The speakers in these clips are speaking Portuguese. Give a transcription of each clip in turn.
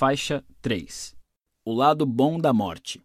Faixa 3 O lado bom da morte.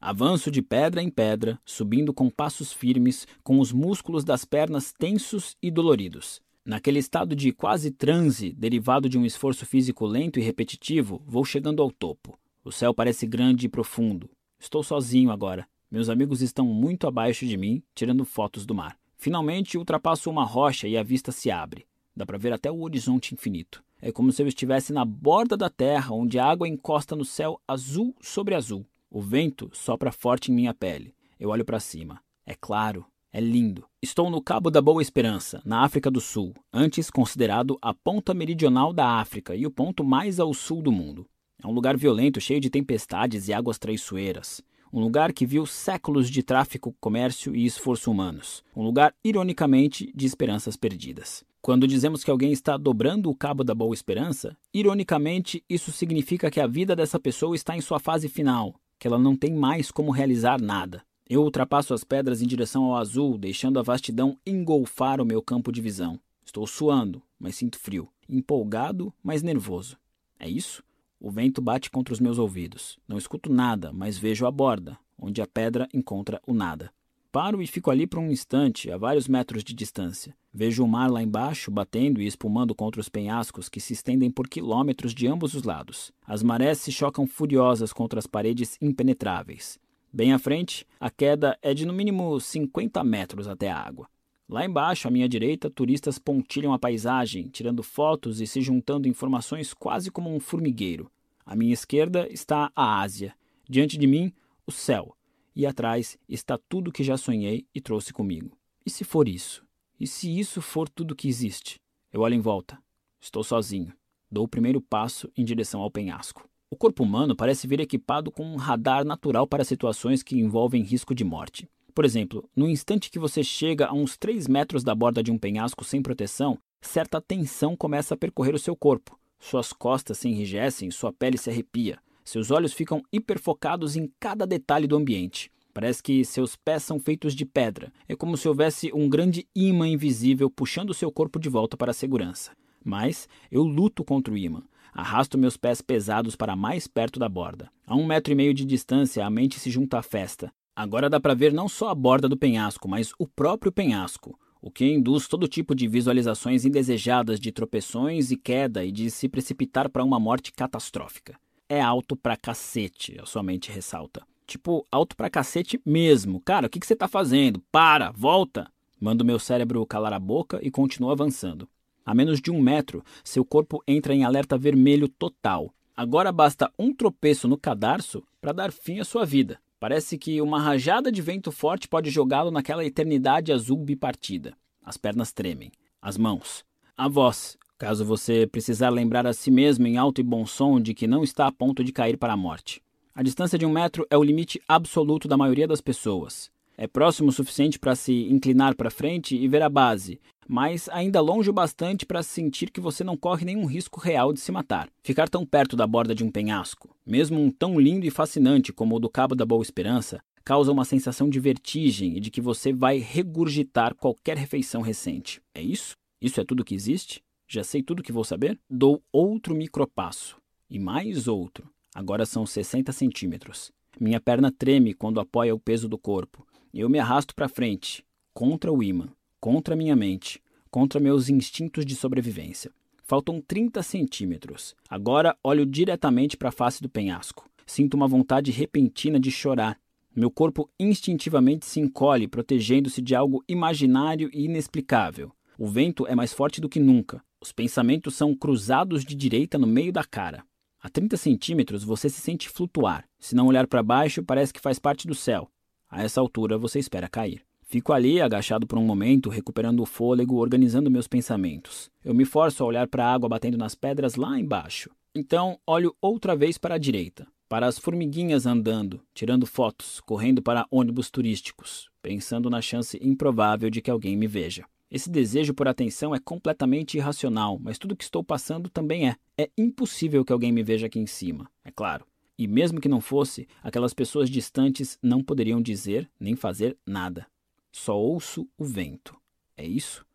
Avanço de pedra em pedra, subindo com passos firmes, com os músculos das pernas tensos e doloridos. Naquele estado de quase transe, derivado de um esforço físico lento e repetitivo, vou chegando ao topo. O céu parece grande e profundo. Estou sozinho agora. Meus amigos estão muito abaixo de mim, tirando fotos do mar. Finalmente ultrapasso uma rocha e a vista se abre. Dá para ver até o horizonte infinito. É como se eu estivesse na borda da terra, onde a água encosta no céu azul sobre azul. O vento sopra forte em minha pele. Eu olho para cima. É claro, é lindo. Estou no Cabo da Boa Esperança, na África do Sul, antes considerado a ponta meridional da África e o ponto mais ao sul do mundo. É um lugar violento, cheio de tempestades e águas traiçoeiras. Um lugar que viu séculos de tráfico, comércio e esforço humanos. Um lugar, ironicamente, de esperanças perdidas. Quando dizemos que alguém está dobrando o cabo da boa esperança, ironicamente, isso significa que a vida dessa pessoa está em sua fase final, que ela não tem mais como realizar nada. Eu ultrapasso as pedras em direção ao azul, deixando a vastidão engolfar o meu campo de visão. Estou suando, mas sinto frio. Empolgado, mas nervoso. É isso? O vento bate contra os meus ouvidos. Não escuto nada, mas vejo a borda, onde a pedra encontra o nada. Paro e fico ali por um instante, a vários metros de distância. Vejo o mar lá embaixo, batendo e espumando contra os penhascos que se estendem por quilômetros de ambos os lados. As marés se chocam furiosas contra as paredes impenetráveis. Bem à frente, a queda é de no mínimo 50 metros até a água. Lá embaixo, à minha direita, turistas pontilham a paisagem, tirando fotos e se juntando informações quase como um formigueiro. À minha esquerda está a Ásia. Diante de mim, o céu e atrás está tudo que já sonhei e trouxe comigo. E se for isso? E se isso for tudo que existe? Eu olho em volta. Estou sozinho. Dou o primeiro passo em direção ao penhasco. O corpo humano parece vir equipado com um radar natural para situações que envolvem risco de morte. Por exemplo, no instante que você chega a uns 3 metros da borda de um penhasco sem proteção, certa tensão começa a percorrer o seu corpo. Suas costas se enrijecem, sua pele se arrepia. Seus olhos ficam hiperfocados em cada detalhe do ambiente. Parece que seus pés são feitos de pedra. É como se houvesse um grande imã invisível puxando seu corpo de volta para a segurança. Mas eu luto contra o imã. Arrasto meus pés pesados para mais perto da borda. A um metro e meio de distância, a mente se junta à festa. Agora dá para ver não só a borda do penhasco, mas o próprio penhasco, o que induz todo tipo de visualizações indesejadas de tropeções e queda e de se precipitar para uma morte catastrófica é alto pra cacete, a sua mente ressalta. Tipo, alto pra cacete mesmo. Cara, o que, que você tá fazendo? Para, volta! Manda o meu cérebro calar a boca e continua avançando. A menos de um metro, seu corpo entra em alerta vermelho total. Agora basta um tropeço no cadarço para dar fim à sua vida. Parece que uma rajada de vento forte pode jogá-lo naquela eternidade azul bipartida. As pernas tremem. As mãos. A voz, caso você precisar lembrar a si mesmo em alto e bom som de que não está a ponto de cair para a morte. A distância de um metro é o limite absoluto da maioria das pessoas. É próximo o suficiente para se inclinar para frente e ver a base, mas ainda longe o bastante para sentir que você não corre nenhum risco real de se matar. Ficar tão perto da borda de um penhasco, mesmo um tão lindo e fascinante como o do Cabo da Boa Esperança, causa uma sensação de vertigem e de que você vai regurgitar qualquer refeição recente. É isso? Isso é tudo que existe? Já sei tudo que vou saber? Dou outro micropasso. E mais outro. Agora são 60 centímetros. Minha perna treme quando apoia o peso do corpo. Eu me arrasto para frente, contra o imã, contra minha mente, contra meus instintos de sobrevivência. Faltam 30 centímetros. Agora olho diretamente para a face do penhasco. Sinto uma vontade repentina de chorar. Meu corpo instintivamente se encolhe, protegendo-se de algo imaginário e inexplicável. O vento é mais forte do que nunca. Os pensamentos são cruzados de direita no meio da cara. A 30 centímetros você se sente flutuar. Se não olhar para baixo, parece que faz parte do céu. A essa altura você espera cair. Fico ali, agachado por um momento, recuperando o fôlego, organizando meus pensamentos. Eu me forço a olhar para a água batendo nas pedras lá embaixo. Então, olho outra vez para a direita, para as formiguinhas andando, tirando fotos, correndo para ônibus turísticos, pensando na chance improvável de que alguém me veja. Esse desejo por atenção é completamente irracional, mas tudo que estou passando também é. É impossível que alguém me veja aqui em cima, é claro. E mesmo que não fosse, aquelas pessoas distantes não poderiam dizer nem fazer nada. Só ouço o vento. É isso?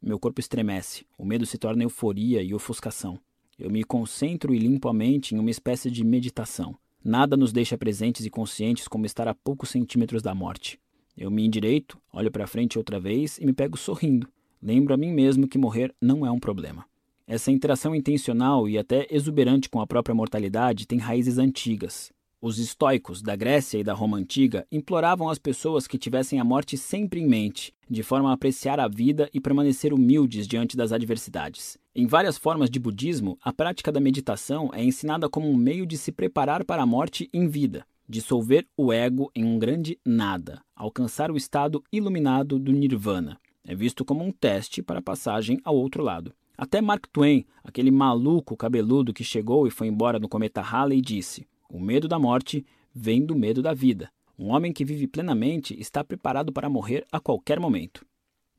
Meu corpo estremece, o medo se torna euforia e ofuscação. Eu me concentro e limpo a mente em uma espécie de meditação. Nada nos deixa presentes e conscientes como estar a poucos centímetros da morte. Eu me endireito, olho para frente outra vez e me pego sorrindo. Lembro a mim mesmo que morrer não é um problema. Essa interação intencional e até exuberante com a própria mortalidade tem raízes antigas. Os estoicos da Grécia e da Roma antiga imploravam às pessoas que tivessem a morte sempre em mente, de forma a apreciar a vida e permanecer humildes diante das adversidades. Em várias formas de budismo, a prática da meditação é ensinada como um meio de se preparar para a morte em vida, dissolver o ego em um grande nada, alcançar o estado iluminado do nirvana. É visto como um teste para a passagem ao outro lado. Até Mark Twain, aquele maluco cabeludo que chegou e foi embora no cometa Halley, disse: o medo da morte vem do medo da vida. Um homem que vive plenamente está preparado para morrer a qualquer momento.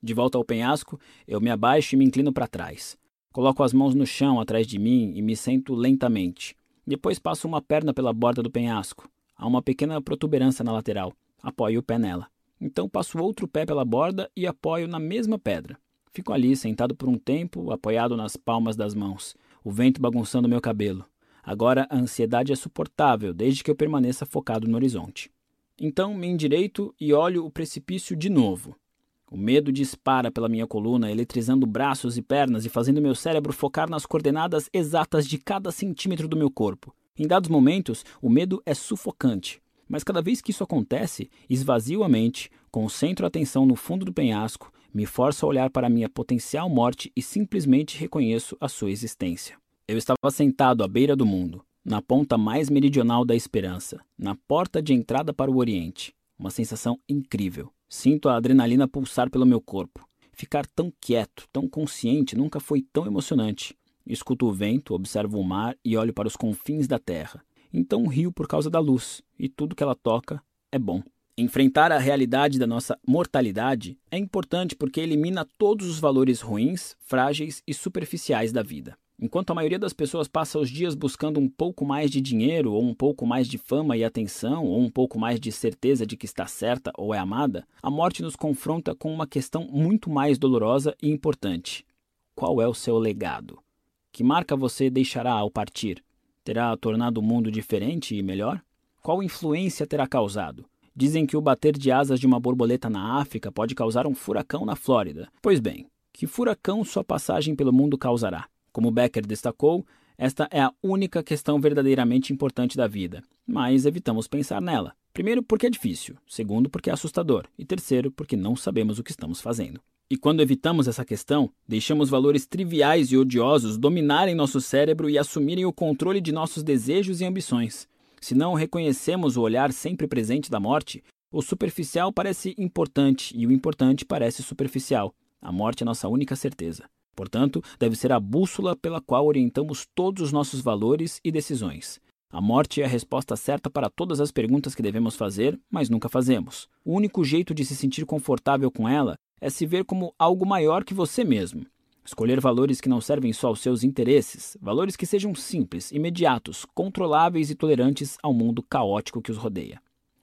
De volta ao penhasco, eu me abaixo e me inclino para trás. Coloco as mãos no chão atrás de mim e me sento lentamente. Depois passo uma perna pela borda do penhasco. Há uma pequena protuberância na lateral. Apoio o pé nela. Então passo outro pé pela borda e apoio na mesma pedra. Fico ali, sentado por um tempo, apoiado nas palmas das mãos, o vento bagunçando meu cabelo. Agora a ansiedade é suportável, desde que eu permaneça focado no horizonte. Então me endireito e olho o precipício de novo. O medo dispara pela minha coluna, eletrizando braços e pernas e fazendo meu cérebro focar nas coordenadas exatas de cada centímetro do meu corpo. Em dados momentos, o medo é sufocante. Mas cada vez que isso acontece, esvazio a mente, concentro a atenção no fundo do penhasco, me forço a olhar para a minha potencial morte e simplesmente reconheço a sua existência. Eu estava sentado à beira do mundo, na ponta mais meridional da esperança, na porta de entrada para o Oriente. Uma sensação incrível. Sinto a adrenalina pulsar pelo meu corpo. Ficar tão quieto, tão consciente, nunca foi tão emocionante. Escuto o vento, observo o mar e olho para os confins da terra. Então rio por causa da luz, e tudo que ela toca é bom. Enfrentar a realidade da nossa mortalidade é importante porque elimina todos os valores ruins, frágeis e superficiais da vida. Enquanto a maioria das pessoas passa os dias buscando um pouco mais de dinheiro, ou um pouco mais de fama e atenção, ou um pouco mais de certeza de que está certa ou é amada, a morte nos confronta com uma questão muito mais dolorosa e importante: qual é o seu legado? Que marca você deixará ao partir? Terá tornado o mundo diferente e melhor? Qual influência terá causado? Dizem que o bater de asas de uma borboleta na África pode causar um furacão na Flórida. Pois bem, que furacão sua passagem pelo mundo causará? Como Becker destacou, esta é a única questão verdadeiramente importante da vida, mas evitamos pensar nela. Primeiro, porque é difícil, segundo, porque é assustador, e terceiro, porque não sabemos o que estamos fazendo. E quando evitamos essa questão, deixamos valores triviais e odiosos dominarem nosso cérebro e assumirem o controle de nossos desejos e ambições. Se não reconhecemos o olhar sempre presente da morte, o superficial parece importante e o importante parece superficial. A morte é nossa única certeza. Portanto, deve ser a bússola pela qual orientamos todos os nossos valores e decisões. A morte é a resposta certa para todas as perguntas que devemos fazer, mas nunca fazemos. O único jeito de se sentir confortável com ela é se ver como algo maior que você mesmo. Escolher valores que não servem só aos seus interesses, valores que sejam simples, imediatos, controláveis e tolerantes ao mundo caótico que os rodeia.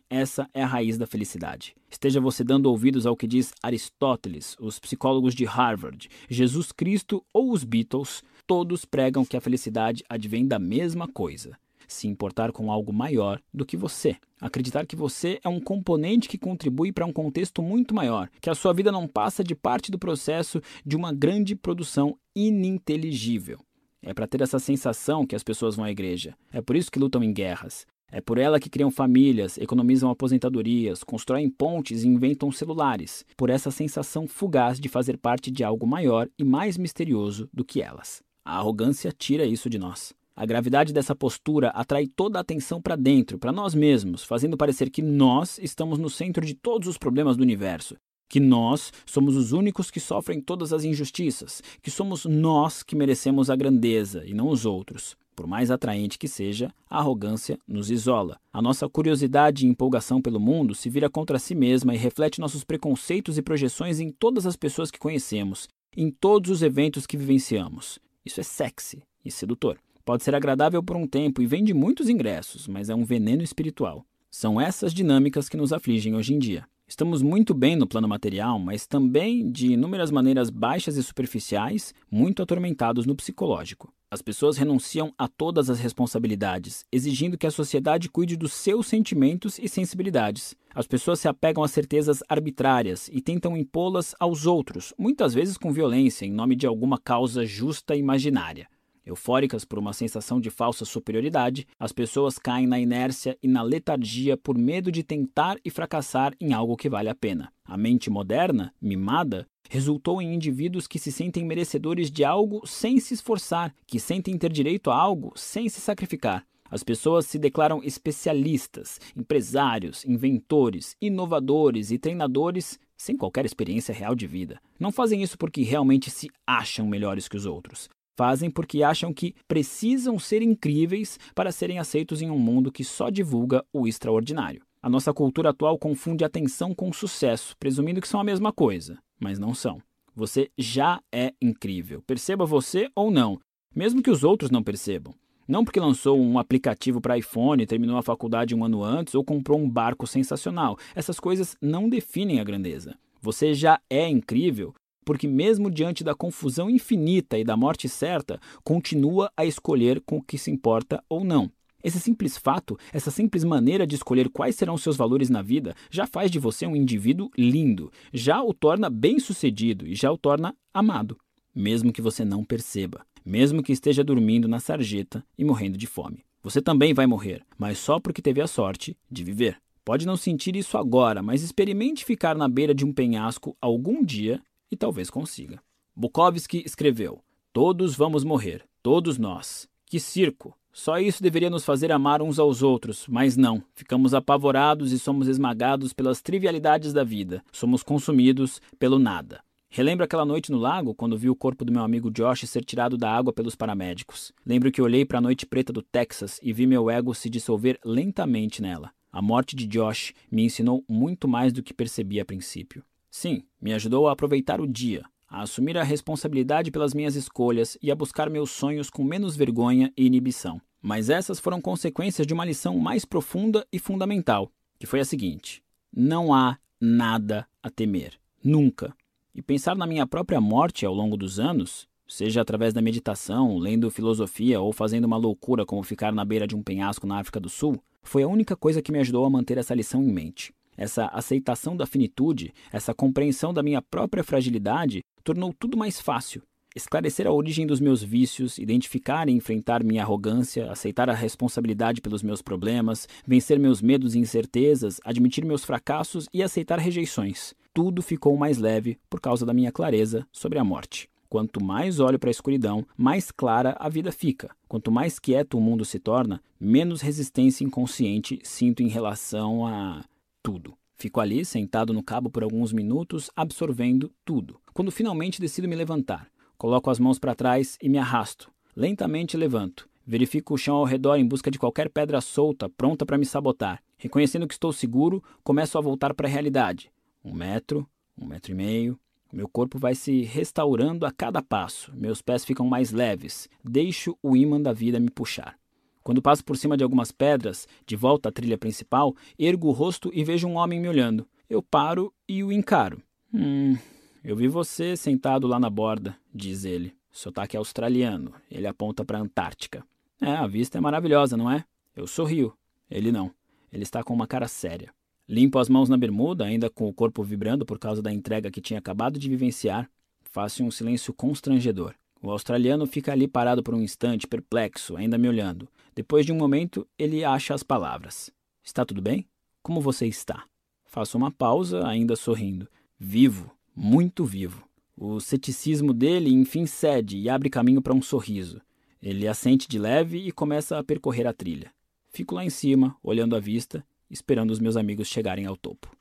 Essa é a raiz da felicidade. Esteja você dando ouvidos ao que diz Aristóteles, os psicólogos de Harvard, Jesus Cristo ou os Beatles, todos pregam que a felicidade advém da mesma coisa. Se importar com algo maior do que você. Acreditar que você é um componente que contribui para um contexto muito maior, que a sua vida não passa de parte do processo de uma grande produção ininteligível. É para ter essa sensação que as pessoas vão à igreja. É por isso que lutam em guerras. É por ela que criam famílias, economizam aposentadorias, constroem pontes e inventam celulares, por essa sensação fugaz de fazer parte de algo maior e mais misterioso do que elas. A arrogância tira isso de nós. A gravidade dessa postura atrai toda a atenção para dentro, para nós mesmos, fazendo parecer que nós estamos no centro de todos os problemas do universo, que nós somos os únicos que sofrem todas as injustiças, que somos nós que merecemos a grandeza e não os outros. Por mais atraente que seja, a arrogância nos isola. A nossa curiosidade e empolgação pelo mundo se vira contra si mesma e reflete nossos preconceitos e projeções em todas as pessoas que conhecemos, em todos os eventos que vivenciamos. Isso é sexy e sedutor. Pode ser agradável por um tempo e vende muitos ingressos, mas é um veneno espiritual. São essas dinâmicas que nos afligem hoje em dia. Estamos muito bem no plano material, mas também, de inúmeras maneiras baixas e superficiais, muito atormentados no psicológico. As pessoas renunciam a todas as responsabilidades, exigindo que a sociedade cuide dos seus sentimentos e sensibilidades. As pessoas se apegam a certezas arbitrárias e tentam impô-las aos outros, muitas vezes com violência, em nome de alguma causa justa e imaginária. Eufóricas por uma sensação de falsa superioridade, as pessoas caem na inércia e na letargia por medo de tentar e fracassar em algo que vale a pena. A mente moderna, mimada, resultou em indivíduos que se sentem merecedores de algo sem se esforçar, que sentem ter direito a algo sem se sacrificar. As pessoas se declaram especialistas, empresários, inventores, inovadores e treinadores sem qualquer experiência real de vida. Não fazem isso porque realmente se acham melhores que os outros. Fazem porque acham que precisam ser incríveis para serem aceitos em um mundo que só divulga o extraordinário. A nossa cultura atual confunde atenção com sucesso, presumindo que são a mesma coisa, mas não são. Você já é incrível, perceba você ou não, mesmo que os outros não percebam. Não porque lançou um aplicativo para iPhone, terminou a faculdade um ano antes ou comprou um barco sensacional. Essas coisas não definem a grandeza. Você já é incrível porque, mesmo diante da confusão infinita e da morte certa, continua a escolher com o que se importa ou não. Esse simples fato, essa simples maneira de escolher quais serão seus valores na vida, já faz de você um indivíduo lindo, já o torna bem-sucedido e já o torna amado, mesmo que você não perceba, mesmo que esteja dormindo na sarjeta e morrendo de fome. Você também vai morrer, mas só porque teve a sorte de viver. Pode não sentir isso agora, mas experimente ficar na beira de um penhasco algum dia e talvez consiga. Bukowski escreveu: Todos vamos morrer, todos nós. Que circo! Só isso deveria nos fazer amar uns aos outros, mas não. Ficamos apavorados e somos esmagados pelas trivialidades da vida. Somos consumidos pelo nada. Relembro aquela noite no lago, quando vi o corpo do meu amigo Josh ser tirado da água pelos paramédicos. Lembro que olhei para a noite preta do Texas e vi meu ego se dissolver lentamente nela. A morte de Josh me ensinou muito mais do que percebi a princípio. Sim, me ajudou a aproveitar o dia, a assumir a responsabilidade pelas minhas escolhas e a buscar meus sonhos com menos vergonha e inibição. Mas essas foram consequências de uma lição mais profunda e fundamental, que foi a seguinte: não há nada a temer. Nunca. E pensar na minha própria morte ao longo dos anos, seja através da meditação, lendo filosofia ou fazendo uma loucura como ficar na beira de um penhasco na África do Sul, foi a única coisa que me ajudou a manter essa lição em mente. Essa aceitação da finitude, essa compreensão da minha própria fragilidade, tornou tudo mais fácil. Esclarecer a origem dos meus vícios, identificar e enfrentar minha arrogância, aceitar a responsabilidade pelos meus problemas, vencer meus medos e incertezas, admitir meus fracassos e aceitar rejeições. Tudo ficou mais leve por causa da minha clareza sobre a morte. Quanto mais olho para a escuridão, mais clara a vida fica. Quanto mais quieto o mundo se torna, menos resistência inconsciente sinto em relação a tudo. Fico ali, sentado no cabo por alguns minutos, absorvendo tudo. Quando finalmente decido me levantar, coloco as mãos para trás e me arrasto. Lentamente levanto. Verifico o chão ao redor em busca de qualquer pedra solta, pronta para me sabotar. Reconhecendo que estou seguro, começo a voltar para a realidade. Um metro, um metro e meio. Meu corpo vai se restaurando a cada passo. Meus pés ficam mais leves. Deixo o ímã da vida me puxar. Quando passo por cima de algumas pedras, de volta à trilha principal, ergo o rosto e vejo um homem me olhando. Eu paro e o encaro. Hum, eu vi você sentado lá na borda, diz ele. Sotaque australiano. Ele aponta para a Antártica. É, a vista é maravilhosa, não é? Eu sorrio. Ele não. Ele está com uma cara séria. Limpo as mãos na bermuda, ainda com o corpo vibrando por causa da entrega que tinha acabado de vivenciar. Faço um silêncio constrangedor. O australiano fica ali parado por um instante, perplexo, ainda me olhando. Depois de um momento, ele acha as palavras. Está tudo bem? Como você está? Faço uma pausa, ainda sorrindo. Vivo, muito vivo. O ceticismo dele enfim cede e abre caminho para um sorriso. Ele assente de leve e começa a percorrer a trilha. Fico lá em cima, olhando a vista, esperando os meus amigos chegarem ao topo.